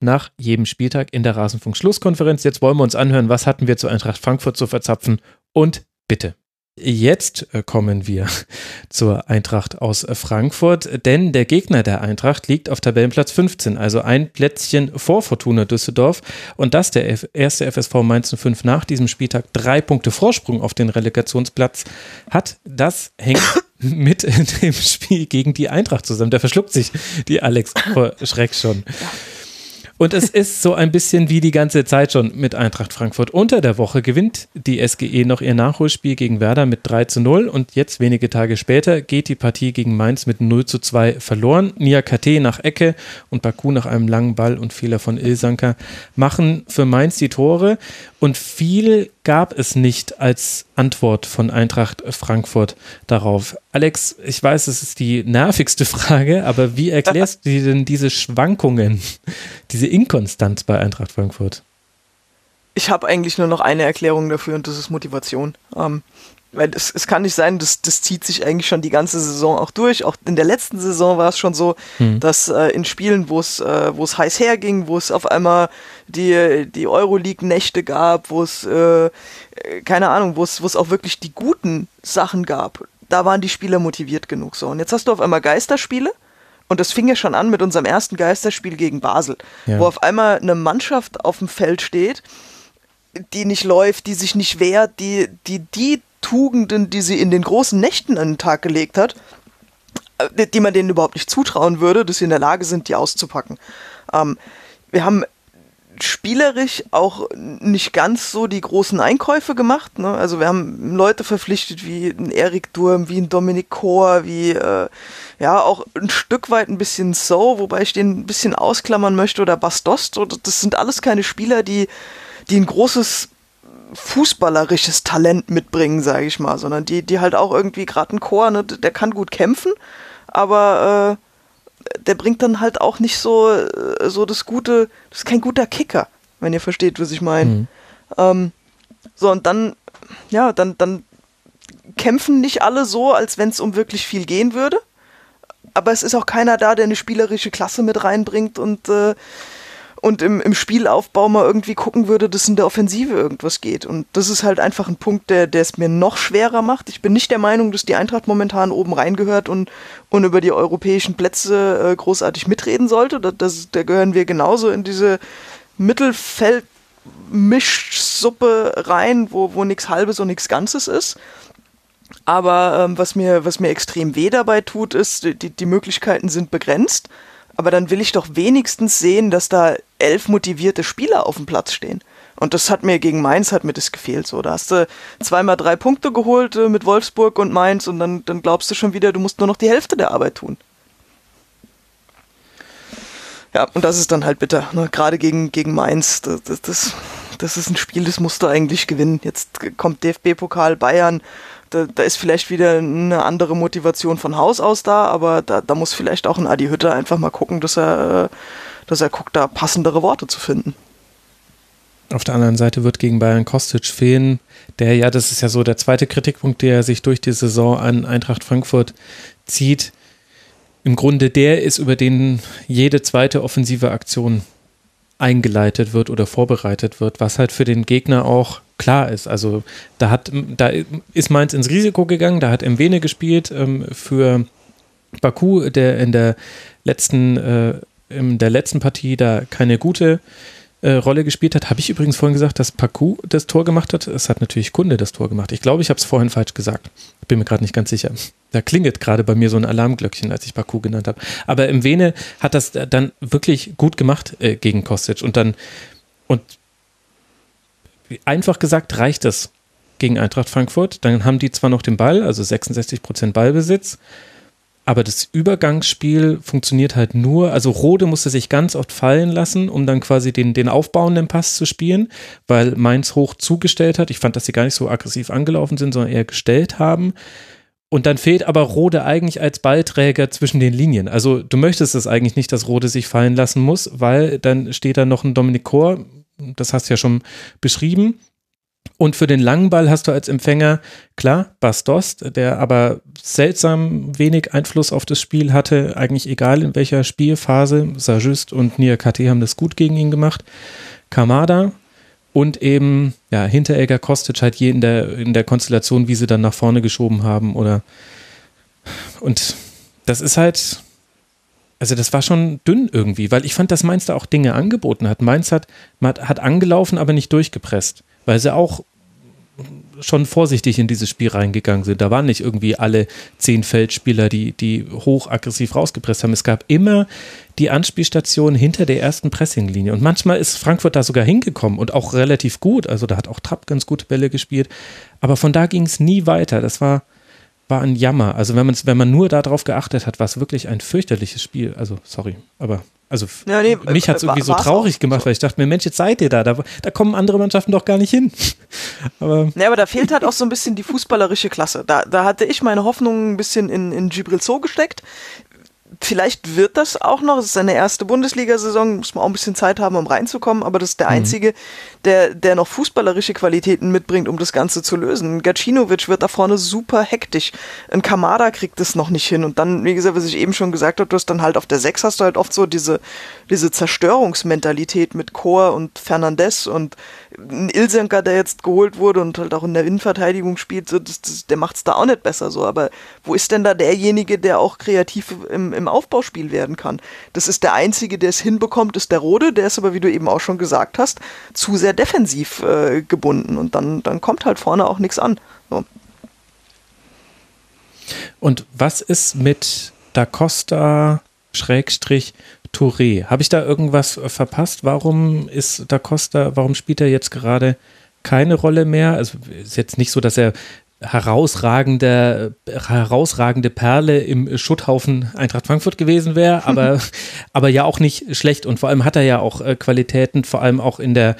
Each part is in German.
nach jedem Spieltag in der Rasenfunk-Schlusskonferenz. Jetzt wollen wir uns anhören, was hatten wir zu Eintracht Frankfurt zu verzapfen und bitte. Jetzt äh, kommen wir zur Eintracht aus Frankfurt, denn der Gegner der Eintracht liegt auf Tabellenplatz 15, also ein Plätzchen vor Fortuna Düsseldorf. Und dass der erste FSV Mainz 05 nach diesem Spieltag drei Punkte Vorsprung auf den Relegationsplatz hat, das hängt mit dem Spiel gegen die Eintracht zusammen. Der verschluckt sich die Alex vor Schreck schon. Und es ist so ein bisschen wie die ganze Zeit schon mit Eintracht Frankfurt. Unter der Woche gewinnt die SGE noch ihr Nachholspiel gegen Werder mit 3 zu 0 und jetzt wenige Tage später geht die Partie gegen Mainz mit 0 zu 2 verloren. Nia KT nach Ecke und Baku nach einem langen Ball und Fehler von Ilsanker machen für Mainz die Tore und viel gab es nicht als Antwort von Eintracht Frankfurt darauf. Alex, ich weiß, es ist die nervigste Frage, aber wie erklärst du denn diese Schwankungen, diese Inkonstanz bei Eintracht Frankfurt? Ich habe eigentlich nur noch eine Erklärung dafür und das ist Motivation. Ähm, weil es, es kann nicht sein, das, das zieht sich eigentlich schon die ganze Saison auch durch. Auch in der letzten Saison war es schon so, hm. dass äh, in Spielen, wo es äh, wo es heiß herging, wo es auf einmal die, die Euroleague-Nächte gab, wo es, äh, keine Ahnung, wo es, wo es auch wirklich die guten Sachen gab, da waren die Spieler motiviert genug so. Und jetzt hast du auf einmal Geisterspiele. Und das fing ja schon an mit unserem ersten Geisterspiel gegen Basel, ja. wo auf einmal eine Mannschaft auf dem Feld steht, die nicht läuft, die sich nicht wehrt, die die, die Tugenden, die sie in den großen Nächten an den Tag gelegt hat, äh, die man denen überhaupt nicht zutrauen würde, dass sie in der Lage sind, die auszupacken. Ähm, wir haben spielerisch auch nicht ganz so die großen Einkäufe gemacht. Ne? Also wir haben Leute verpflichtet wie ein Erik Durm, wie ein Dominik Kohr, wie äh, ja auch ein Stück weit ein bisschen So, wobei ich den ein bisschen ausklammern möchte, oder Bastost. Das sind alles keine Spieler, die, die ein großes fußballerisches Talent mitbringen, sage ich mal, sondern die, die halt auch irgendwie gerade ein Chor, ne, der kann gut kämpfen, aber äh, der bringt dann halt auch nicht so, äh, so das gute, das ist kein guter Kicker, wenn ihr versteht, was ich meine. Mhm. Ähm, so, und dann, ja, dann, dann kämpfen nicht alle so, als wenn es um wirklich viel gehen würde. Aber es ist auch keiner da, der eine spielerische Klasse mit reinbringt und äh, und im, im Spielaufbau mal irgendwie gucken würde, dass in der Offensive irgendwas geht. Und das ist halt einfach ein Punkt, der, der es mir noch schwerer macht. Ich bin nicht der Meinung, dass die Eintracht momentan oben reingehört und, und über die europäischen Plätze äh, großartig mitreden sollte. Das, das, da gehören wir genauso in diese Mittelfeld-Mischsuppe rein, wo, wo nichts Halbes und nichts Ganzes ist. Aber ähm, was, mir, was mir extrem weh dabei tut, ist, die, die Möglichkeiten sind begrenzt aber dann will ich doch wenigstens sehen, dass da elf motivierte Spieler auf dem Platz stehen. Und das hat mir gegen Mainz hat mir das gefehlt. So, da hast du zweimal drei Punkte geholt äh, mit Wolfsburg und Mainz und dann, dann glaubst du schon wieder, du musst nur noch die Hälfte der Arbeit tun. Ja, und das ist dann halt bitter. Ne? Gerade gegen, gegen Mainz, das, das, das, das ist ein Spiel, das musst du eigentlich gewinnen. Jetzt kommt DFB-Pokal Bayern da, da, ist vielleicht wieder eine andere Motivation von Haus aus da, aber da, da muss vielleicht auch ein Adi Hütter einfach mal gucken, dass er, dass er guckt, da passendere Worte zu finden. Auf der anderen Seite wird gegen Bayern Kostic fehlen, der ja, das ist ja so der zweite Kritikpunkt, der sich durch die Saison an Eintracht Frankfurt zieht. Im Grunde der ist, über den jede zweite offensive Aktion eingeleitet wird oder vorbereitet wird, was halt für den Gegner auch klar ist. Also da hat, da ist Mainz ins Risiko gegangen, da hat Mwene gespielt ähm, für Baku, der in der letzten, äh, in der letzten Partie da keine gute äh, Rolle gespielt hat. Habe ich übrigens vorhin gesagt, dass Paku das Tor gemacht hat? Es hat natürlich Kunde das Tor gemacht. Ich glaube, ich habe es vorhin falsch gesagt. Bin mir gerade nicht ganz sicher. Da klingelt gerade bei mir so ein Alarmglöckchen, als ich Paku genannt habe. Aber im Vene hat das dann wirklich gut gemacht äh, gegen Kostic. Und dann, und einfach gesagt, reicht es gegen Eintracht Frankfurt. Dann haben die zwar noch den Ball, also 66 Prozent Ballbesitz, aber das Übergangsspiel funktioniert halt nur, also Rode musste sich ganz oft fallen lassen, um dann quasi den, den aufbauenden Pass zu spielen, weil Mainz hoch zugestellt hat. Ich fand, dass sie gar nicht so aggressiv angelaufen sind, sondern eher gestellt haben. Und dann fehlt aber Rode eigentlich als Ballträger zwischen den Linien. Also du möchtest es eigentlich nicht, dass Rode sich fallen lassen muss, weil dann steht da noch ein Dominik Kor, das hast du ja schon beschrieben, und für den langen Ball hast du als Empfänger, klar, Bastost, der aber seltsam wenig Einfluss auf das Spiel hatte, eigentlich egal in welcher Spielphase. Sajust und Nia KT haben das gut gegen ihn gemacht. Kamada und eben, ja, Hinteregger, Kostic halt je in der, in der Konstellation, wie sie dann nach vorne geschoben haben oder und das ist halt, also das war schon dünn irgendwie, weil ich fand, dass Mainz da auch Dinge angeboten hat. Mainz hat, hat angelaufen, aber nicht durchgepresst weil sie auch schon vorsichtig in dieses Spiel reingegangen sind. Da waren nicht irgendwie alle zehn Feldspieler, die, die hoch aggressiv rausgepresst haben. Es gab immer die Anspielstation hinter der ersten Pressinglinie. Und manchmal ist Frankfurt da sogar hingekommen und auch relativ gut. Also da hat auch Trapp ganz gute Bälle gespielt. Aber von da ging es nie weiter. Das war, war ein Jammer. Also wenn, wenn man nur darauf geachtet hat, war es wirklich ein fürchterliches Spiel. Also sorry, aber also ja, nee, mich hat es irgendwie so traurig gemacht, so. weil ich dachte mir, Mensch, jetzt seid ihr da. da. Da kommen andere Mannschaften doch gar nicht hin. aber, ja, aber da fehlt halt auch so ein bisschen die fußballerische Klasse. Da, da hatte ich meine Hoffnung ein bisschen in, in Gibril Zoo gesteckt vielleicht wird das auch noch. Es ist seine erste Bundesliga-Saison, muss man auch ein bisschen Zeit haben, um reinzukommen, aber das ist der mhm. einzige, der, der noch fußballerische Qualitäten mitbringt, um das Ganze zu lösen. Gacinovic wird da vorne super hektisch. Ein Kamada kriegt es noch nicht hin. Und dann, wie gesagt, was ich eben schon gesagt habe, du hast dann halt auf der 6 hast du halt oft so diese, diese Zerstörungsmentalität mit Chor und Fernandez und ein Ilsenker, der jetzt geholt wurde und halt auch in der Innenverteidigung spielt, so, das, das, der macht es da auch nicht besser so. Aber wo ist denn da derjenige, der auch kreativ im, im Aufbauspiel werden kann? Das ist der Einzige, der es hinbekommt, ist der Rode, der ist aber, wie du eben auch schon gesagt hast, zu sehr defensiv äh, gebunden und dann, dann kommt halt vorne auch nichts an. So. Und was ist mit Da Costa Schrägstrich Touré. Habe ich da irgendwas äh, verpasst? Warum ist Da Costa, warum spielt er jetzt gerade keine Rolle mehr? Also ist jetzt nicht so, dass er herausragende, herausragende Perle im Schutthaufen Eintracht Frankfurt gewesen wäre, aber, aber ja auch nicht schlecht. Und vor allem hat er ja auch äh, Qualitäten, vor allem auch in der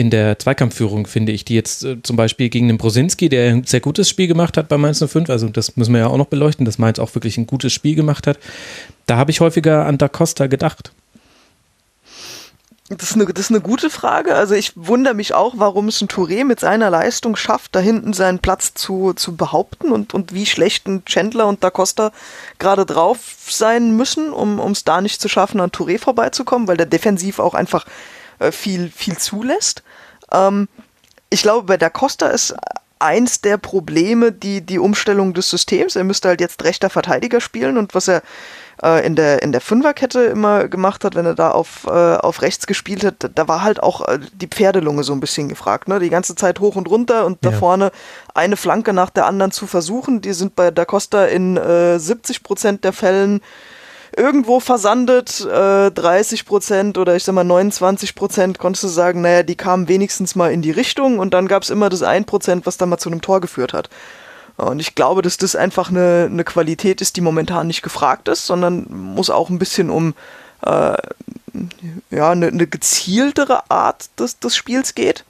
in der Zweikampfführung, finde ich, die jetzt äh, zum Beispiel gegen den Brosinski, der ein sehr gutes Spiel gemacht hat bei Mainz 05, also das müssen wir ja auch noch beleuchten, dass Mainz auch wirklich ein gutes Spiel gemacht hat. Da habe ich häufiger an Da Costa gedacht. Das ist, eine, das ist eine gute Frage. Also ich wundere mich auch, warum es ein Touré mit seiner Leistung schafft, da hinten seinen Platz zu, zu behaupten und, und wie schlecht ein Chandler und Da Costa gerade drauf sein müssen, um es da nicht zu schaffen, an Touré vorbeizukommen, weil der defensiv auch einfach viel, viel zulässt. Ähm, ich glaube, bei Da Costa ist eins der Probleme die, die Umstellung des Systems. Er müsste halt jetzt rechter Verteidiger spielen und was er äh, in der, in der Fünferkette immer gemacht hat, wenn er da auf, äh, auf rechts gespielt hat, da war halt auch äh, die Pferdelunge so ein bisschen gefragt. Ne? Die ganze Zeit hoch und runter und ja. da vorne eine Flanke nach der anderen zu versuchen. Die sind bei Da Costa in äh, 70 Prozent der Fällen irgendwo versandet, äh, 30 Prozent oder ich sag mal 29 Prozent konntest du sagen, naja, die kamen wenigstens mal in die Richtung und dann gab es immer das 1 Prozent, was dann mal zu einem Tor geführt hat. Und ich glaube, dass das einfach eine, eine Qualität ist, die momentan nicht gefragt ist, sondern muss auch ein bisschen um äh, ja, eine, eine gezieltere Art des, des Spiels geht.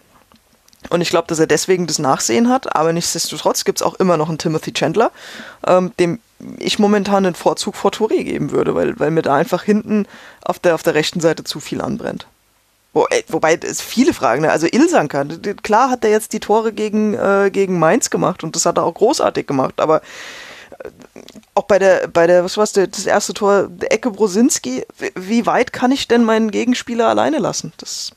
Und ich glaube, dass er deswegen das Nachsehen hat, aber nichtsdestotrotz gibt es auch immer noch einen Timothy Chandler, ähm, dem ich momentan den Vorzug vor Touré geben würde, weil, weil mir da einfach hinten auf der, auf der rechten Seite zu viel anbrennt. Wo, äh, wobei es viele Fragen, ne? also Ilsanker, klar hat er jetzt die Tore gegen, äh, gegen Mainz gemacht und das hat er auch großartig gemacht, aber äh, auch bei der, bei der, was war das erste Tor, der Ecke Brosinski, wie weit kann ich denn meinen Gegenspieler alleine lassen? Das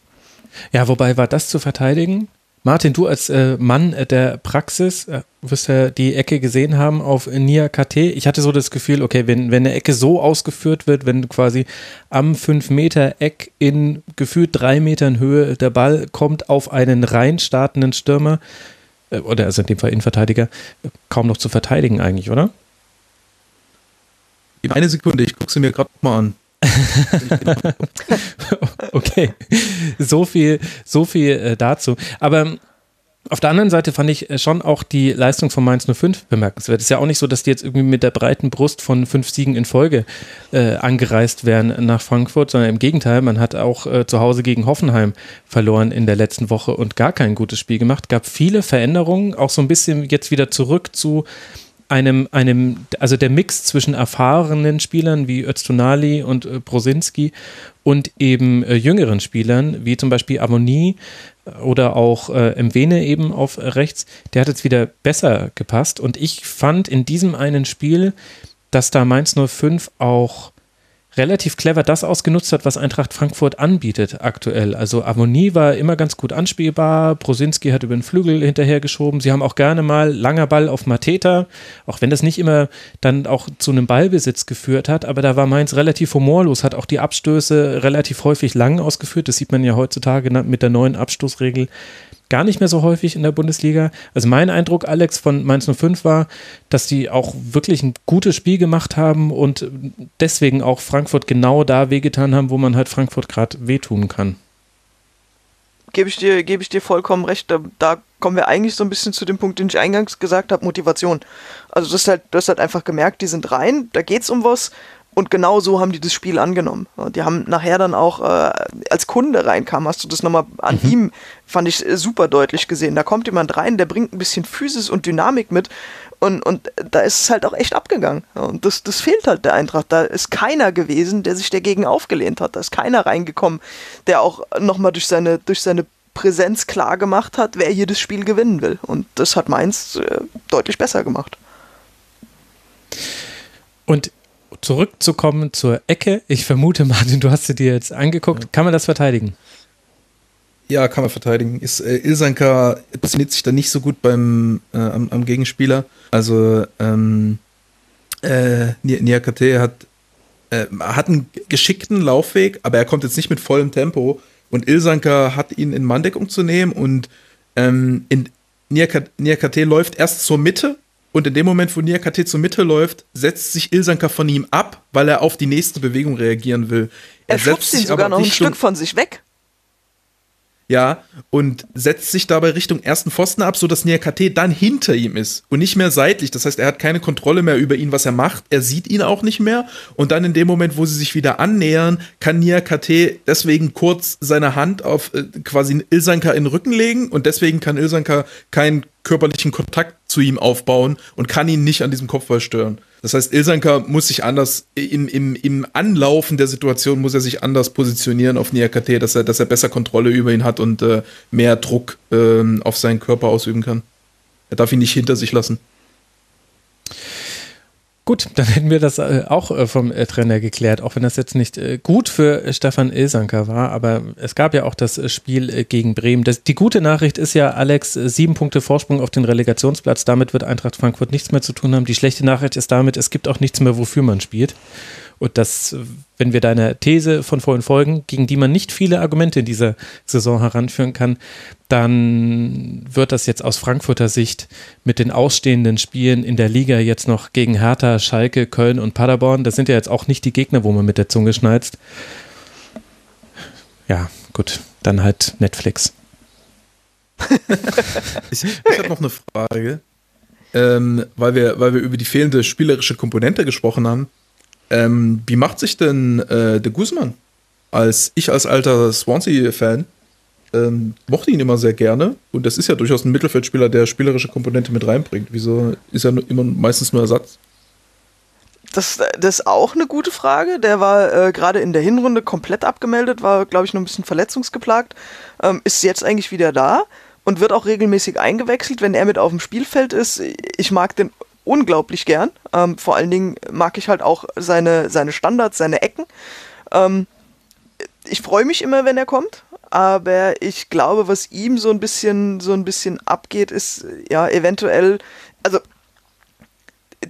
ja, wobei war das zu verteidigen? Martin, du als äh, Mann der Praxis äh, wirst ja die Ecke gesehen haben auf Nia KT. Ich hatte so das Gefühl, okay, wenn, wenn eine Ecke so ausgeführt wird, wenn quasi am 5-Meter-Eck in gefühlt drei Metern Höhe der Ball kommt auf einen rein startenden Stürmer, äh, oder also in dem Fall Innenverteidiger, kaum noch zu verteidigen eigentlich, oder? Eine Sekunde, ich gucke sie mir gerade mal an. okay, so viel, so viel äh, dazu. Aber auf der anderen Seite fand ich äh, schon auch die Leistung von Mainz 05 bemerkenswert. Es ist ja auch nicht so, dass die jetzt irgendwie mit der breiten Brust von fünf Siegen in Folge äh, angereist wären nach Frankfurt, sondern im Gegenteil, man hat auch äh, zu Hause gegen Hoffenheim verloren in der letzten Woche und gar kein gutes Spiel gemacht. Gab viele Veränderungen, auch so ein bisschen jetzt wieder zurück zu einem, einem, also der Mix zwischen erfahrenen Spielern wie Öztunali und äh, Brosinski und eben äh, jüngeren Spielern, wie zum Beispiel Amoni äh, oder auch äh, Mwene eben auf rechts, der hat jetzt wieder besser gepasst. Und ich fand in diesem einen Spiel, dass da Mainz 05 auch relativ clever das ausgenutzt hat, was Eintracht Frankfurt anbietet aktuell. Also Ammonie war immer ganz gut anspielbar, Brosinski hat über den Flügel hinterhergeschoben. Sie haben auch gerne mal langer Ball auf Mateta, auch wenn das nicht immer dann auch zu einem Ballbesitz geführt hat, aber da war Mainz relativ humorlos, hat auch die Abstöße relativ häufig lang ausgeführt. Das sieht man ja heutzutage mit der neuen Abstoßregel gar nicht mehr so häufig in der Bundesliga. Also mein Eindruck, Alex, von Mainz 05 war, dass die auch wirklich ein gutes Spiel gemacht haben und deswegen auch Frankfurt genau da wehgetan haben, wo man halt Frankfurt gerade wehtun kann. Gebe ich dir, gebe ich dir vollkommen recht. Da, da, kommen wir eigentlich so ein bisschen zu dem Punkt, den ich eingangs gesagt habe, Motivation. Also halt, du hast halt einfach gemerkt, die sind rein, da geht es um was und genau so haben die das Spiel angenommen. Die haben nachher dann auch, äh, als Kunde reinkam, hast du das nochmal an mhm. ihm, fand ich äh, super deutlich gesehen. Da kommt jemand rein, der bringt ein bisschen Physis und Dynamik mit und, und da ist es halt auch echt abgegangen. Und das, das fehlt halt der Eintracht. Da ist keiner gewesen, der sich dagegen aufgelehnt hat. Da ist keiner reingekommen, der auch nochmal durch seine, durch seine Präsenz klar gemacht hat, wer hier das Spiel gewinnen will. Und das hat Mainz äh, deutlich besser gemacht. Und zurückzukommen zur Ecke. Ich vermute, Martin, du hast sie dir jetzt angeguckt. Kann man das verteidigen? Ja, kann man verteidigen. Ist, äh, Ilsanka positioniert sich da nicht so gut beim, äh, am, am, Gegenspieler. Also ähm, äh, Niakate hat, äh, hat einen geschickten Laufweg, aber er kommt jetzt nicht mit vollem Tempo. Und Ilsanka hat ihn in Manndeckung zu nehmen und ähm, in Niakate läuft erst zur Mitte und in dem Moment, wo Niakate zur Mitte läuft, setzt sich Ilsanka von ihm ab, weil er auf die nächste Bewegung reagieren will. Er, er schubst ihn sogar noch ein Stück von sich weg. Ja, und setzt sich dabei Richtung ersten Pfosten ab, sodass Niakate dann hinter ihm ist und nicht mehr seitlich. Das heißt, er hat keine Kontrolle mehr über ihn, was er macht. Er sieht ihn auch nicht mehr. Und dann in dem Moment, wo sie sich wieder annähern, kann Niakate deswegen kurz seine Hand auf äh, quasi Ilsanka in den Rücken legen und deswegen kann Ilsanka keinen körperlichen Kontakt zu ihm aufbauen und kann ihn nicht an diesem Kopfball stören. Das heißt, Ilsanka muss sich anders, im, im, im Anlaufen der Situation muss er sich anders positionieren auf Niakate, dass er, dass er besser Kontrolle über ihn hat und äh, mehr Druck äh, auf seinen Körper ausüben kann. Er darf ihn nicht hinter sich lassen. Gut, dann hätten wir das äh, auch äh, vom äh, Trainer geklärt, auch wenn das jetzt nicht gut für Stefan Ilsanker war, aber es gab ja auch das Spiel gegen Bremen. Das, die gute Nachricht ist ja, Alex, sieben Punkte Vorsprung auf den Relegationsplatz, damit wird Eintracht Frankfurt nichts mehr zu tun haben. Die schlechte Nachricht ist damit, es gibt auch nichts mehr, wofür man spielt. Und das, wenn wir deiner These von vorhin folgen, gegen die man nicht viele Argumente in dieser Saison heranführen kann, dann wird das jetzt aus Frankfurter Sicht mit den ausstehenden Spielen in der Liga jetzt noch gegen Hertha, Schalke, Köln und Paderborn, das sind ja jetzt auch nicht die Gegner, wo man mit der Zunge schneizt. Ja, gut, dann halt Netflix. ich ich habe noch eine Frage, ähm, weil, wir, weil wir über die fehlende spielerische Komponente gesprochen haben. Ähm, wie macht sich denn äh, der Guzman? Als ich als alter Swansea-Fan ähm, mochte ihn immer sehr gerne und das ist ja durchaus ein Mittelfeldspieler, der spielerische Komponente mit reinbringt. Wieso ist er immer meistens nur Ersatz? Das, das ist auch eine gute Frage. Der war äh, gerade in der Hinrunde komplett abgemeldet, war, glaube ich, noch ein bisschen verletzungsgeplagt. Ähm, ist jetzt eigentlich wieder da und wird auch regelmäßig eingewechselt, wenn er mit auf dem Spielfeld ist. Ich mag den unglaublich gern. Ähm, vor allen Dingen mag ich halt auch seine, seine Standards, seine Ecken. Ähm, ich freue mich immer, wenn er kommt. aber ich glaube, was ihm so ein bisschen, so ein bisschen abgeht, ist ja eventuell, also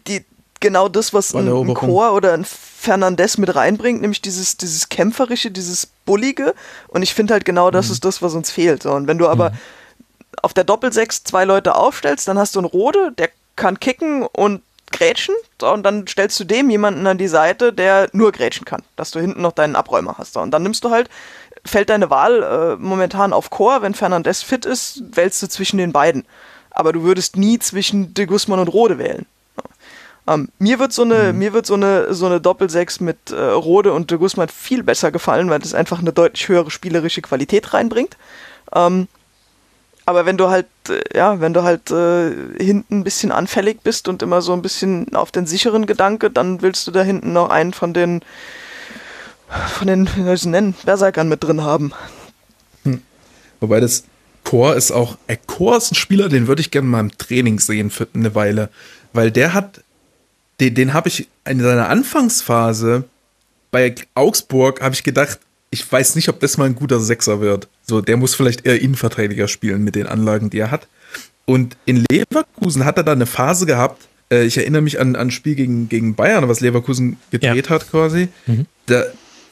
die, genau das, was ein, ein Chor oder ein Fernandez mit reinbringt, nämlich dieses, dieses Kämpferische, dieses Bullige. Und ich finde halt genau, das mhm. ist das, was uns fehlt. So, und wenn du aber mhm. auf der Doppelsechs zwei Leute aufstellst, dann hast du einen Rode, der kann kicken und grätschen. So, und dann stellst du dem jemanden an die Seite, der nur grätschen kann, dass du hinten noch deinen Abräumer hast. So, und dann nimmst du halt, fällt deine Wahl äh, momentan auf Chor. Wenn Fernandez fit ist, wählst du zwischen den beiden. Aber du würdest nie zwischen De Guzman und Rode wählen. Ähm, mir wird so eine, mhm. mir wird so eine, so eine Doppelsechs mit äh, Rode und de Guzman viel besser gefallen, weil das einfach eine deutlich höhere spielerische Qualität reinbringt. Ähm, aber wenn du halt, äh, ja, wenn du halt äh, hinten ein bisschen anfällig bist und immer so ein bisschen auf den sicheren Gedanke, dann willst du da hinten noch einen von den, von den, wie soll ich es nennen, Berserkern mit drin haben. Hm. Wobei das Chor ist auch, äh, Chor ist ein Spieler, den würde ich gerne mal im Training sehen für eine Weile, weil der hat den, den habe ich in seiner Anfangsphase bei Augsburg, habe ich gedacht, ich weiß nicht, ob das mal ein guter Sechser wird. So, der muss vielleicht eher Innenverteidiger spielen mit den Anlagen, die er hat. Und in Leverkusen hat er da eine Phase gehabt, äh, ich erinnere mich an, ein Spiel gegen, gegen Bayern, was Leverkusen gedreht ja. hat quasi. Mhm. Da,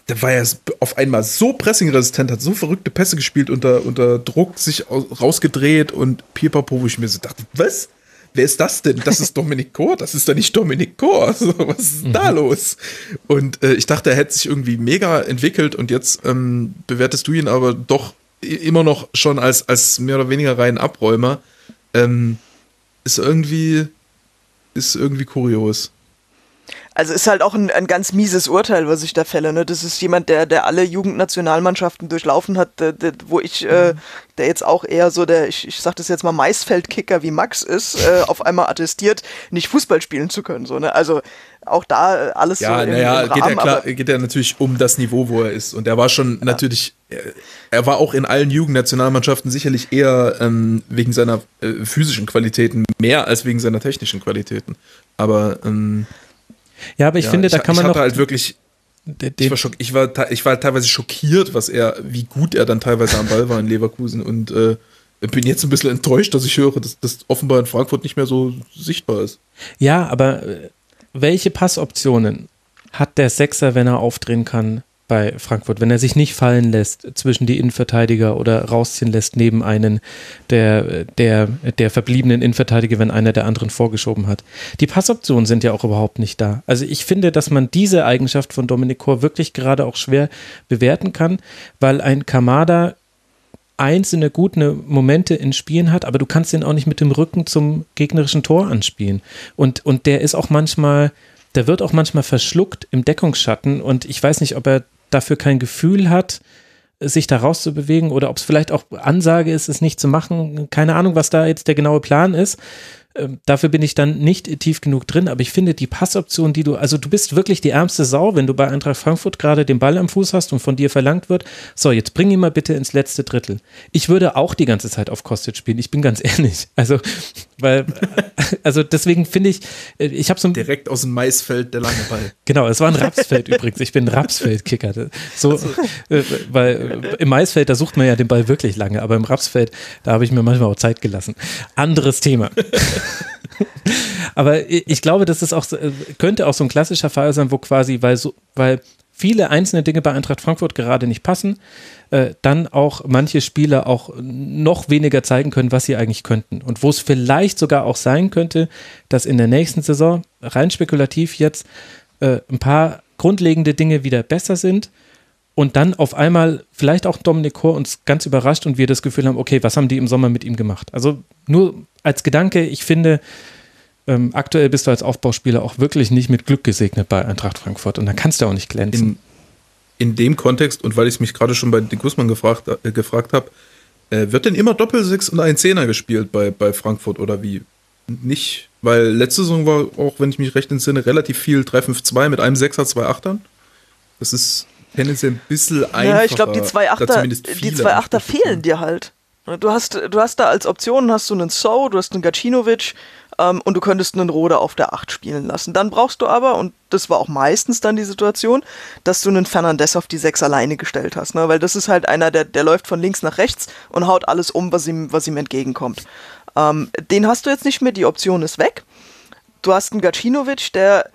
da war er auf einmal so pressingresistent, hat so verrückte Pässe gespielt, unter, unter Druck sich rausgedreht und Pipapo, wo ich mir so dachte, was? Wer ist das denn? Das ist Dominik Kor, das ist doch nicht Dominik Kor. So, was ist mhm. da los? Und äh, ich dachte, er hätte sich irgendwie mega entwickelt und jetzt ähm, bewertest du ihn aber doch immer noch schon als, als mehr oder weniger rein Abräumer. Ähm, ist irgendwie, ist irgendwie kurios. Also ist halt auch ein, ein ganz mieses Urteil, was ich da fälle. Ne? Das ist jemand, der, der alle Jugendnationalmannschaften durchlaufen hat, der, der, wo ich, äh, der jetzt auch eher so der, ich, ich sag das jetzt mal, Maisfeldkicker wie Max ist, äh, auf einmal attestiert, nicht Fußball spielen zu können. So, ne? Also auch da äh, alles ja, so im, naja, im geht ja klar, geht ja natürlich um das Niveau, wo er ist. Und er war schon ja. natürlich, er war auch in allen Jugendnationalmannschaften sicherlich eher ähm, wegen seiner äh, physischen Qualitäten mehr als wegen seiner technischen Qualitäten. Aber ähm, ja, aber ich ja, finde, da kann man ich noch. halt wirklich. Ich war, schock, ich, war, ich war teilweise schockiert, was er, wie gut er dann teilweise am Ball war in Leverkusen und äh, bin jetzt ein bisschen enttäuscht, dass ich höre, dass das offenbar in Frankfurt nicht mehr so sichtbar ist. Ja, aber äh, welche Passoptionen hat der Sechser, wenn er aufdrehen kann, bei Frankfurt, wenn er sich nicht fallen lässt zwischen die Innenverteidiger oder rausziehen lässt neben einen der, der, der verbliebenen Innenverteidiger, wenn einer der anderen vorgeschoben hat. Die Passoptionen sind ja auch überhaupt nicht da. Also ich finde, dass man diese Eigenschaft von Dominik Kor wirklich gerade auch schwer bewerten kann, weil ein Kamada einzelne gute Momente in Spielen hat, aber du kannst ihn auch nicht mit dem Rücken zum gegnerischen Tor anspielen. Und, und der ist auch manchmal, der wird auch manchmal verschluckt im Deckungsschatten und ich weiß nicht, ob er dafür kein Gefühl hat, sich da rauszubewegen oder ob es vielleicht auch Ansage ist, es nicht zu machen. Keine Ahnung, was da jetzt der genaue Plan ist. Ähm, dafür bin ich dann nicht tief genug drin, aber ich finde die Passoption, die du, also du bist wirklich die ärmste Sau, wenn du bei Eintracht Frankfurt gerade den Ball am Fuß hast und von dir verlangt wird, so, jetzt bring ihn mal bitte ins letzte Drittel. Ich würde auch die ganze Zeit auf Kostic spielen, ich bin ganz ehrlich. Also, weil, also deswegen finde ich, äh, ich habe so ein. Direkt aus dem Maisfeld der lange Ball. Genau, es war ein Rapsfeld übrigens. Ich bin ein Rapsfeld-Kicker. So, also. weil äh, im Maisfeld, da sucht man ja den Ball wirklich lange, aber im Rapsfeld, da habe ich mir manchmal auch Zeit gelassen. Anderes Thema. Aber ich glaube, das ist auch, könnte auch so ein klassischer Fall sein, wo quasi, weil so, weil viele einzelne Dinge bei Eintracht Frankfurt gerade nicht passen, äh, dann auch manche Spieler auch noch weniger zeigen können, was sie eigentlich könnten. Und wo es vielleicht sogar auch sein könnte, dass in der nächsten Saison, rein spekulativ jetzt, äh, ein paar grundlegende Dinge wieder besser sind und dann auf einmal vielleicht auch Dominik Kor uns ganz überrascht und wir das Gefühl haben, okay, was haben die im Sommer mit ihm gemacht? Also nur als Gedanke, ich finde, ähm, aktuell bist du als Aufbauspieler auch wirklich nicht mit Glück gesegnet bei Eintracht Frankfurt und da kannst du auch nicht glänzen. In, in dem Kontext und weil ich mich gerade schon bei De Guzman gefragt, äh, gefragt habe, äh, wird denn immer Doppelsechs und ein Zehner gespielt bei, bei Frankfurt oder wie? Nicht, weil letzte Saison war auch, wenn ich mich recht entsinne, relativ viel 3-5-2 mit einem Sechser, zwei Achtern. Das ist tendenziell ein bisschen einfacher. Ja, ich glaube, die zwei Achter, die zwei Achter fehlen dir halt. Du hast, du hast da als Option hast du einen So, du hast einen Gacinovic, ähm, und du könntest einen Rode auf der 8 spielen lassen. Dann brauchst du aber, und das war auch meistens dann die Situation, dass du einen Fernandez auf die 6 alleine gestellt hast, ne? weil das ist halt einer, der, der läuft von links nach rechts und haut alles um, was ihm, was ihm entgegenkommt. Ähm, den hast du jetzt nicht mehr, die Option ist weg. Du hast einen Gacinovic, der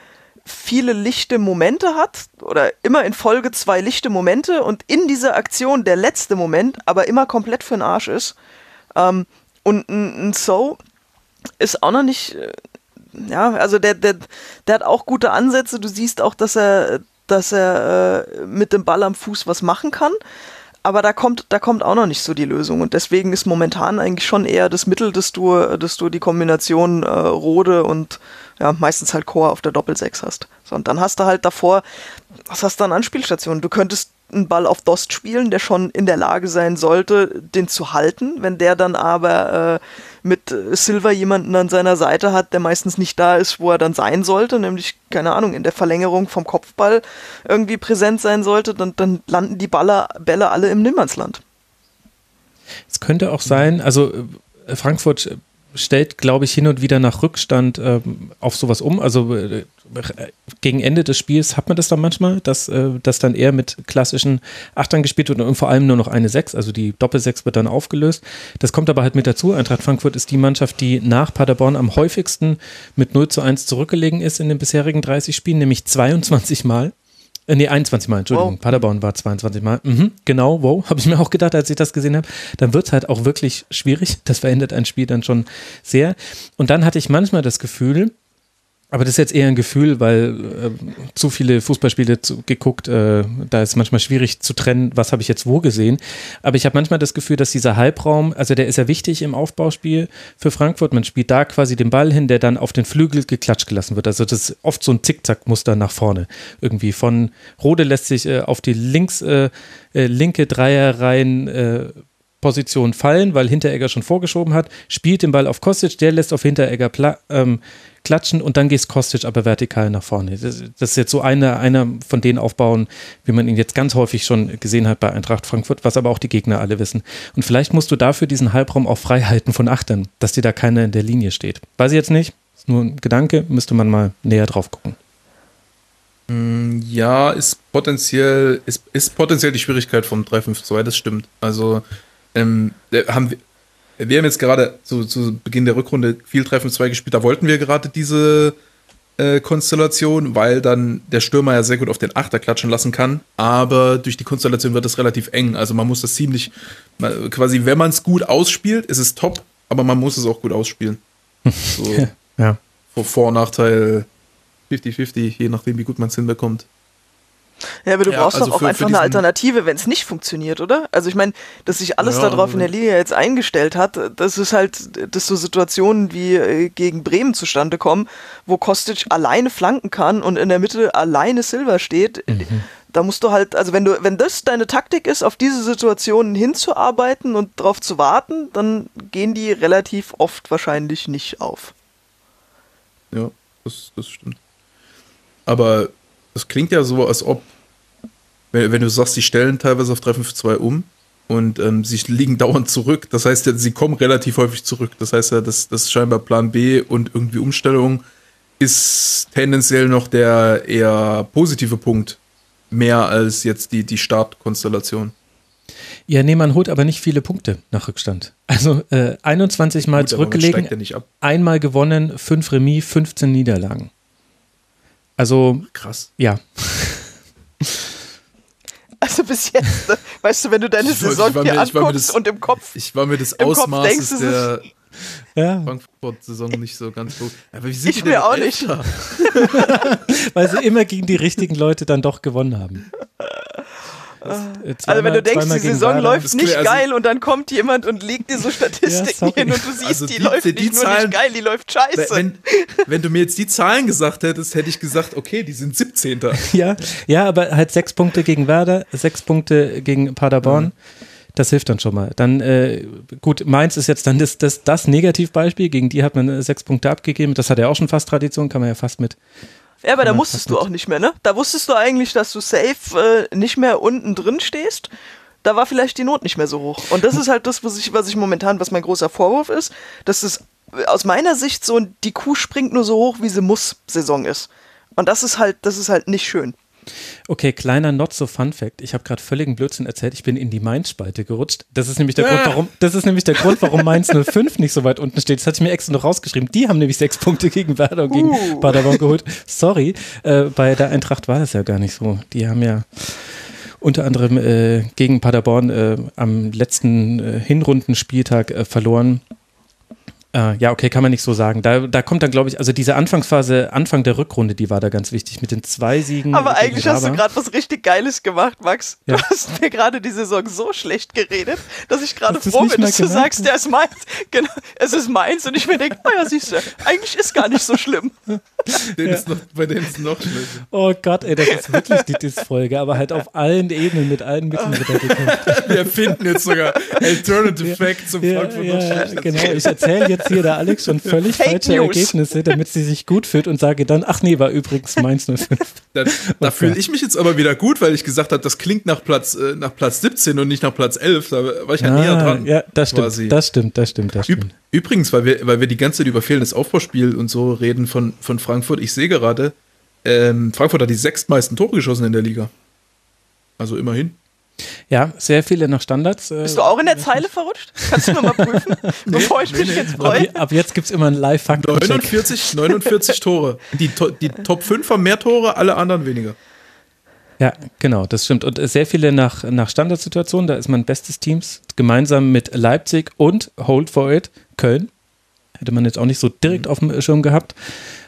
viele lichte Momente hat oder immer in Folge zwei lichte Momente und in dieser Aktion der letzte Moment aber immer komplett für den Arsch ist. Ähm, und ein, So ist auch noch nicht, äh, ja, also der, der, der hat auch gute Ansätze. Du siehst auch, dass er, dass er äh, mit dem Ball am Fuß was machen kann. Aber da kommt, da kommt auch noch nicht so die Lösung. Und deswegen ist momentan eigentlich schon eher das Mittel, dass du, dass du die Kombination äh, Rode und ja, meistens halt Core auf der Doppel-6 hast. So, und dann hast du halt davor, was hast du an Anspielstationen? Du könntest einen Ball auf Dost spielen, der schon in der Lage sein sollte, den zu halten. Wenn der dann aber äh, mit Silver jemanden an seiner Seite hat, der meistens nicht da ist, wo er dann sein sollte, nämlich, keine Ahnung, in der Verlängerung vom Kopfball irgendwie präsent sein sollte, dann, dann landen die Baller, Bälle alle im Nimmernsland. Es könnte auch sein, also äh, Frankfurt stellt, glaube ich, hin und wieder nach Rückstand ähm, auf sowas um. Also äh, gegen Ende des Spiels hat man das dann manchmal, dass äh, das dann eher mit klassischen Achtern gespielt wird und vor allem nur noch eine Sechs, also die Doppelsechs wird dann aufgelöst. Das kommt aber halt mit dazu. Eintracht Frankfurt ist die Mannschaft, die nach Paderborn am häufigsten mit 0 zu 1 zurückgelegen ist in den bisherigen 30 Spielen, nämlich 22 Mal. Äh, nee, 21 Mal, Entschuldigung. Wow. Paderborn war 22 Mal. Mhm, genau, wow, habe ich mir auch gedacht, als ich das gesehen habe. Dann wird es halt auch wirklich schwierig. Das verändert ein Spiel dann schon sehr. Und dann hatte ich manchmal das Gefühl, aber das ist jetzt eher ein Gefühl, weil äh, zu viele Fußballspiele zu, geguckt, äh, da ist manchmal schwierig zu trennen, was habe ich jetzt wo gesehen. Aber ich habe manchmal das Gefühl, dass dieser Halbraum, also der ist ja wichtig im Aufbauspiel für Frankfurt. Man spielt da quasi den Ball hin, der dann auf den Flügel geklatscht gelassen wird. Also das ist oft so ein Zickzack-Muster nach vorne. Irgendwie von Rode lässt sich äh, auf die links, äh, äh, linke Dreierreihen äh, Position fallen, weil Hinteregger schon vorgeschoben hat, spielt den Ball auf Kostic, der lässt auf Hinteregger ähm, klatschen und dann geht Kostic aber vertikal nach vorne. Das, das, ist jetzt so einer, einer von den Aufbauen, wie man ihn jetzt ganz häufig schon gesehen hat bei Eintracht Frankfurt, was aber auch die Gegner alle wissen. Und vielleicht musst du dafür diesen Halbraum auch frei halten von Achtern, dass dir da keiner in der Linie steht. Weiß ich jetzt nicht, ist nur ein Gedanke, müsste man mal näher drauf gucken. Mm, ja, ist potenziell, ist, ist potenziell die Schwierigkeit vom 3-5-2, das stimmt. Also ähm, haben wir, wir haben jetzt gerade zu, zu Beginn der Rückrunde viel Treffen 2 gespielt, da wollten wir gerade diese äh, Konstellation, weil dann der Stürmer ja sehr gut auf den Achter klatschen lassen kann, aber durch die Konstellation wird das relativ eng. Also man muss das ziemlich, quasi, wenn man es gut ausspielt, ist es top, aber man muss es auch gut ausspielen. So ja. Vor, Nachteil 50-50, je nachdem, wie gut man es hinbekommt. Ja, aber du ja, brauchst also doch auch für, einfach für eine Alternative, wenn es nicht funktioniert, oder? Also ich meine, dass sich alles ja, darauf in der Linie jetzt eingestellt hat, das ist halt, dass so Situationen wie äh, gegen Bremen zustande kommen, wo Kostic alleine flanken kann und in der Mitte alleine Silver steht. Mhm. Da musst du halt, also wenn du, wenn das deine Taktik ist, auf diese Situationen hinzuarbeiten und darauf zu warten, dann gehen die relativ oft wahrscheinlich nicht auf. Ja, das, das stimmt. Aber das klingt ja so, als ob, wenn, wenn du sagst, sie stellen teilweise auf 352 um und ähm, sie liegen dauernd zurück. Das heißt ja, sie kommen relativ häufig zurück. Das heißt ja, das, das ist scheinbar Plan B und irgendwie Umstellung ist tendenziell noch der eher positive Punkt. Mehr als jetzt die, die Startkonstellation. Ja, nee, man holt aber nicht viele Punkte nach Rückstand. Also äh, 21 Mal Gut, zurückgelegen, ja einmal gewonnen, 5 Remis, 15 Niederlagen. Also. Krass. Ja. Also bis jetzt, ne? weißt du, wenn du deine Saison hier mir, anguckst das, und im Kopf. Ich war mir des Ausmaßes denkst, der ja. Frankfurt-Saison nicht so ganz gut. Aber wie sind ich mir auch nicht. Weil sie immer gegen die richtigen Leute dann doch gewonnen haben. Äh, also wenn du denkst, die Saison läuft nicht also geil und dann kommt jemand und legt dir so Statistiken ja, hin und du siehst, also die, die, läuft die, nicht Zahlen, nur nicht geil, die läuft scheiße. Wenn, wenn, du mir jetzt die Zahlen gesagt hättest, hätte ich gesagt, okay, die sind 17. Ja, ja, aber halt sechs Punkte gegen Werder, sechs Punkte gegen Paderborn. Mhm. Das hilft dann schon mal. Dann, äh, gut, Mainz ist jetzt dann das, das, das Negativbeispiel. Gegen die hat man äh, sechs Punkte abgegeben. Das hat ja auch schon fast Tradition, kann man ja fast mit ja, aber da musstest du auch nicht mehr, ne? Da wusstest du eigentlich, dass du safe äh, nicht mehr unten drin stehst. Da war vielleicht die Not nicht mehr so hoch. Und das ist halt das, was ich, was ich momentan, was mein großer Vorwurf ist, dass es aus meiner Sicht so die Kuh springt nur so hoch, wie sie muss, Saison ist. Und das ist halt, das ist halt nicht schön. Okay, kleiner Not so Fun Fact. Ich habe gerade völligen Blödsinn erzählt. Ich bin in die Mainz-Spalte gerutscht. Das ist nämlich der Grund, warum. Das ist nämlich der Grund, warum Mainz 05 nicht so weit unten steht. Das hatte ich mir extra noch rausgeschrieben. Die haben nämlich sechs Punkte gegen Werder und gegen uh. Paderborn geholt. Sorry, äh, bei der Eintracht war das ja gar nicht so. Die haben ja unter anderem äh, gegen Paderborn äh, am letzten äh, Hinrundenspieltag äh, verloren. Äh, ja, okay, kann man nicht so sagen. Da, da kommt dann, glaube ich, also diese Anfangsphase, Anfang der Rückrunde, die war da ganz wichtig mit den zwei Siegen. Aber eigentlich hast du gerade was richtig Geiles gemacht, Max. Ja. Du hast mir gerade die Saison so schlecht geredet, dass ich gerade froh bin, dass du sagst, der ist meins. Genau, es ist meins und ich mir denke, oh ja, siehst du, eigentlich ist gar nicht so schlimm. Den ja. ist noch, bei denen ist noch schlimmer. Oh Gott, ey, das ist wirklich die Diss-Folge, aber halt auf allen Ebenen, mit allen Mitteln wird er gekämpft. Wir finden jetzt sogar Alternative ja. Fact zum ja, Frankfurt ja, Genau, ich erzähle jetzt hier der Alex schon völlig Fake falsche News. Ergebnisse, damit sie sich gut fühlt und sage dann, ach nee, war übrigens Mainz 05. Da, da fühle ich mich jetzt aber wieder gut, weil ich gesagt habe, das klingt nach Platz, äh, nach Platz 17 und nicht nach Platz 11. Da war ich ja ah, näher dran. Ja, das stimmt, quasi. das stimmt, das stimmt, das stimmt. Übrigens, weil wir, weil wir die ganze Zeit über fehlendes Aufbauspiel und so reden von, von Frankfurt, ich sehe gerade, ähm, Frankfurt hat die sechstmeisten Tore geschossen in der Liga. Also immerhin. Ja, sehr viele nach Standards. Äh, Bist du auch in der Zeile verrutscht? Kannst du nochmal prüfen, nee, bevor ich nee, mich nee. jetzt freue? Ab, ab, jetzt gibt es immer einen Live-Fakt. 49, 49 Tore. Die, die Top 5 haben mehr Tore, alle anderen weniger. Ja, genau, das stimmt. Und sehr viele nach, nach Standardsituationen, da ist man bestes Teams, gemeinsam mit Leipzig und Hold for It, Köln. Hätte man jetzt auch nicht so direkt mhm. auf dem Schirm gehabt.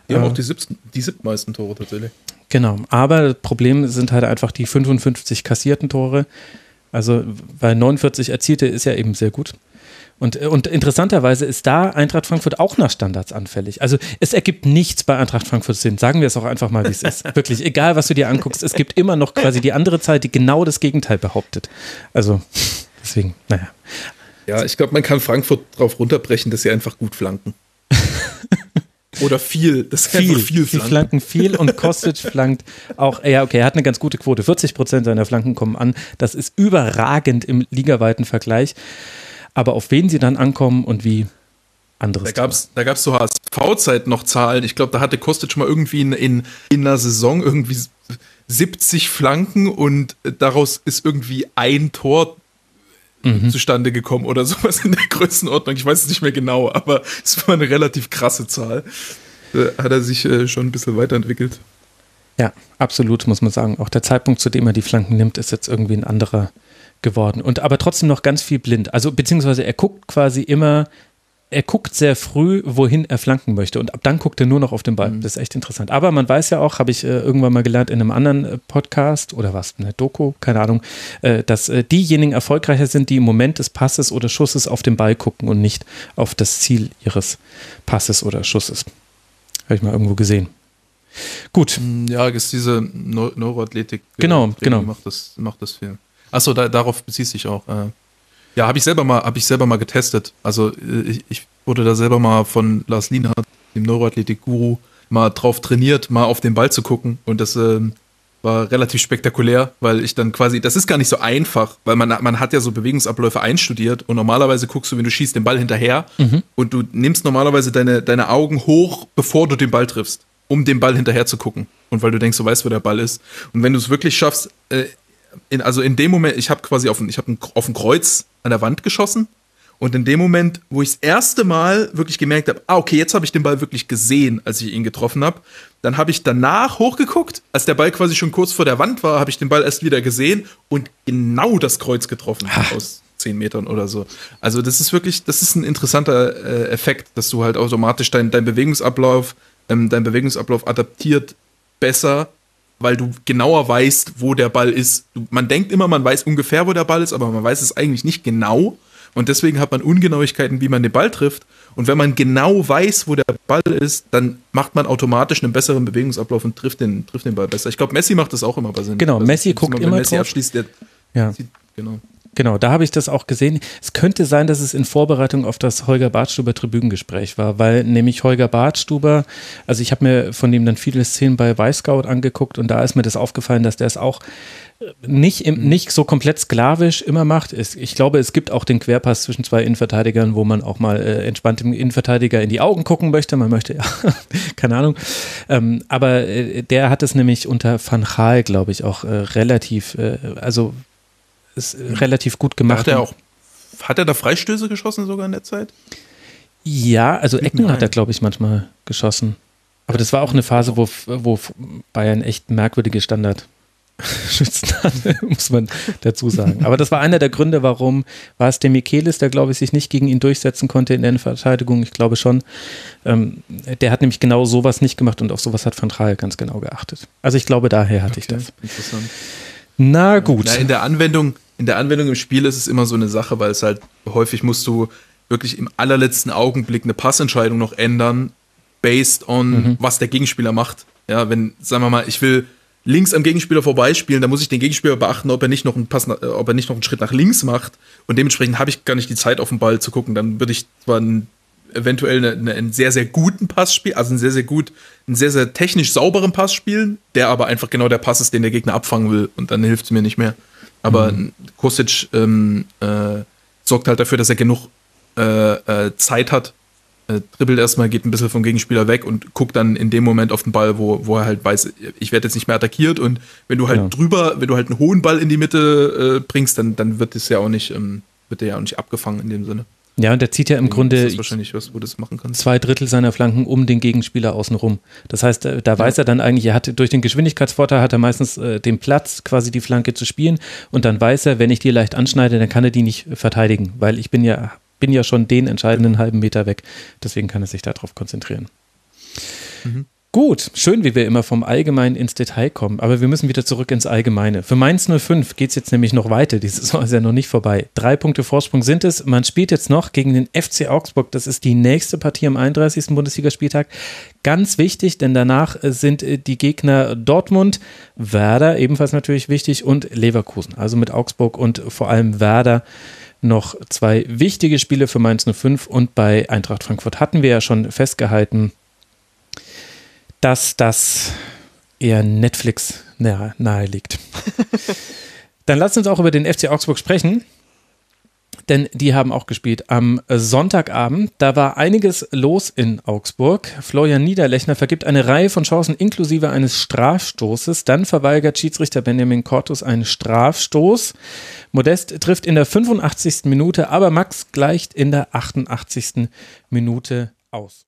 Die haben äh, auch die, siebten, die siebtmeisten Tore tatsächlich. Genau, aber das Problem sind halt einfach die 55 kassierten Tore. Also, weil 49 erzielte ist ja eben sehr gut. Und, und interessanterweise ist da Eintracht Frankfurt auch nach Standards anfällig. Also es ergibt nichts bei Eintracht Frankfurt Sinn. Sagen wir es auch einfach mal, wie es ist. Wirklich, egal was du dir anguckst, es gibt immer noch quasi die andere Zeit, die genau das Gegenteil behauptet. Also deswegen, naja. Ja, ich glaube, man kann Frankfurt darauf runterbrechen, dass sie einfach gut flanken. Oder viel, das ist viel, viel flanken. Sie flanken viel und Kostic flankt auch, ja, okay, er hat eine ganz gute Quote. 40 Prozent seiner Flanken kommen an. Das ist überragend im ligaweiten Vergleich. Aber auf wen sie dann ankommen und wie, anderes. Da gab es da gab's zur HSV-Zeit noch Zahlen. Ich glaube, da hatte Kostic mal irgendwie in, in, in einer Saison irgendwie 70 Flanken und daraus ist irgendwie ein Tor mhm. zustande gekommen oder sowas in der Größenordnung. Ich weiß es nicht mehr genau, aber es war eine relativ krasse Zahl. Da hat er sich äh, schon ein bisschen weiterentwickelt. Ja, absolut, muss man sagen. Auch der Zeitpunkt, zu dem er die Flanken nimmt, ist jetzt irgendwie ein anderer geworden. Und aber trotzdem noch ganz viel blind. Also beziehungsweise er guckt quasi immer er guckt sehr früh, wohin er flanken möchte und ab dann guckt er nur noch auf den Ball. Mhm. Das ist echt interessant. Aber man weiß ja auch, habe ich äh, irgendwann mal gelernt in einem anderen äh, Podcast oder was, eine Doku, keine Ahnung, äh, dass äh, diejenigen erfolgreicher sind, die im Moment des Passes oder Schusses auf den Ball gucken und nicht auf das Ziel ihres Passes oder Schusses. Habe ich mal irgendwo gesehen. Gut. Mm, ja, ist diese Neuroathletik. Genau, genau. Macht das, macht das viel. Achso, da, darauf bezieht sich auch. Äh ja, habe ich selber mal, habe ich selber mal getestet. Also äh, ich, ich, wurde da selber mal von Lars Lienhardt, dem Neuroathletik-Guru, mal drauf trainiert, mal auf den Ball zu gucken. Und das äh, war relativ spektakulär, weil ich dann quasi, das ist gar nicht so einfach, weil man, man hat ja so Bewegungsabläufe einstudiert und normalerweise guckst du, wenn du schießt, den Ball hinterher mhm. und du nimmst normalerweise deine, deine Augen hoch, bevor du den Ball triffst, um den Ball hinterher zu gucken. Und weil du denkst, du weißt, wo der Ball ist. Und wenn du es wirklich schaffst, äh, in, also in dem Moment, ich habe quasi auf ein, ich hab ein, auf ein Kreuz an der Wand geschossen. Und in dem Moment, wo ich das erste Mal wirklich gemerkt habe, ah, okay, jetzt habe ich den Ball wirklich gesehen, als ich ihn getroffen habe, dann habe ich danach hochgeguckt, als der Ball quasi schon kurz vor der Wand war, habe ich den Ball erst wieder gesehen und genau das Kreuz getroffen Ach. aus zehn Metern oder so. Also das ist wirklich, das ist ein interessanter äh, Effekt, dass du halt automatisch dein, dein Bewegungsablauf, ähm, dein Bewegungsablauf adaptiert besser weil du genauer weißt, wo der Ball ist. Man denkt immer, man weiß ungefähr, wo der Ball ist, aber man weiß es eigentlich nicht genau. Und deswegen hat man Ungenauigkeiten, wie man den Ball trifft. Und wenn man genau weiß, wo der Ball ist, dann macht man automatisch einen besseren Bewegungsablauf und trifft den, trifft den Ball besser. Ich glaube, Messi macht das auch immer bei seinen. Genau, Messi guckt immer, wenn Messi drauf. abschließt, der ja. Sieht, genau. Genau, da habe ich das auch gesehen. Es könnte sein, dass es in Vorbereitung auf das Holger Bartstuber Tribünengespräch war, weil nämlich Holger Bartstuber, also ich habe mir von dem dann viele Szenen bei Weißscout angeguckt und da ist mir das aufgefallen, dass der es auch nicht, im, mhm. nicht so komplett sklavisch immer macht. Ich glaube, es gibt auch den Querpass zwischen zwei Innenverteidigern, wo man auch mal äh, entspannt dem Innenverteidiger in die Augen gucken möchte. Man möchte, ja, keine Ahnung. Ähm, aber äh, der hat es nämlich unter Van Gaal, glaube ich, auch äh, relativ, äh, also ist äh, relativ gut gemacht. Hat er auch, hat er da Freistöße geschossen sogar in der Zeit? Ja, also Ecken Nein. hat er, glaube ich, manchmal geschossen. Aber das war auch eine Phase, wo, wo Bayern echt merkwürdige Standard Schützen hatte, muss man dazu sagen. Aber das war einer der Gründe, warum war es der Michelis, der, glaube ich, sich nicht gegen ihn durchsetzen konnte in der Verteidigung. Ich glaube schon. Ähm, der hat nämlich genau sowas nicht gemacht und auf sowas hat Van Traal ganz genau geachtet. Also ich glaube, daher hatte okay, ich das. Interessant. Na gut. Na, in der Anwendung, in der Anwendung im Spiel ist es immer so eine Sache, weil es halt häufig musst du wirklich im allerletzten Augenblick eine Passentscheidung noch ändern, based on mhm. was der Gegenspieler macht. Ja, wenn, sagen wir mal, ich will links am Gegenspieler vorbeispielen, dann muss ich den Gegenspieler beachten, ob er nicht noch einen Pass, ob er nicht noch einen Schritt nach links macht. Und dementsprechend habe ich gar nicht die Zeit, auf den Ball zu gucken. Dann würde ich zwar einen, eventuell eine, eine, einen sehr, sehr guten Pass spielen, also einen sehr, sehr gut, einen sehr, sehr technisch sauberen Pass spielen, der aber einfach genau der Pass ist, den der Gegner abfangen will. Und dann hilft es mir nicht mehr. Aber mhm. Kostic ähm, äh, sorgt halt dafür, dass er genug äh, äh, Zeit hat, äh, dribbelt erstmal, geht ein bisschen vom Gegenspieler weg und guckt dann in dem Moment auf den Ball, wo, wo er halt weiß, ich werde jetzt nicht mehr attackiert und wenn du halt ja. drüber, wenn du halt einen hohen Ball in die Mitte äh, bringst, dann, dann wird es ja auch nicht, ähm, wird der ja auch nicht abgefangen in dem Sinne. Ja, und der zieht ja im Grunde was, zwei Drittel seiner Flanken um den Gegenspieler außenrum. Das heißt, da, da ja. weiß er dann eigentlich, er hat durch den Geschwindigkeitsvorteil hat er meistens äh, den Platz, quasi die Flanke zu spielen. Und dann weiß er, wenn ich die leicht anschneide, dann kann er die nicht verteidigen, weil ich bin ja bin ja schon den entscheidenden halben Meter weg. Deswegen kann er sich darauf konzentrieren. Mhm. Gut, schön, wie wir immer vom Allgemeinen ins Detail kommen, aber wir müssen wieder zurück ins Allgemeine. Für Mainz 05 geht es jetzt nämlich noch weiter. Die Saison ist ja noch nicht vorbei. Drei Punkte Vorsprung sind es. Man spielt jetzt noch gegen den FC Augsburg. Das ist die nächste Partie am 31. Bundesligaspieltag. Ganz wichtig, denn danach sind äh, die Gegner Dortmund, Werder, ebenfalls natürlich wichtig, und Leverkusen. Also mit Augsburg und vor allem Werder noch zwei wichtige Spiele für Mainz 05 und bei Eintracht Frankfurt hatten wir ja schon festgehalten, dass das eher Netflix nahe, liegt. Dann lasst uns auch über den FC Augsburg sprechen denn die haben auch gespielt am Sonntagabend. Da war einiges los in Augsburg. Florian Niederlechner vergibt eine Reihe von Chancen inklusive eines Strafstoßes. Dann verweigert Schiedsrichter Benjamin Cortus einen Strafstoß. Modest trifft in der 85. Minute, aber Max gleicht in der 88. Minute aus.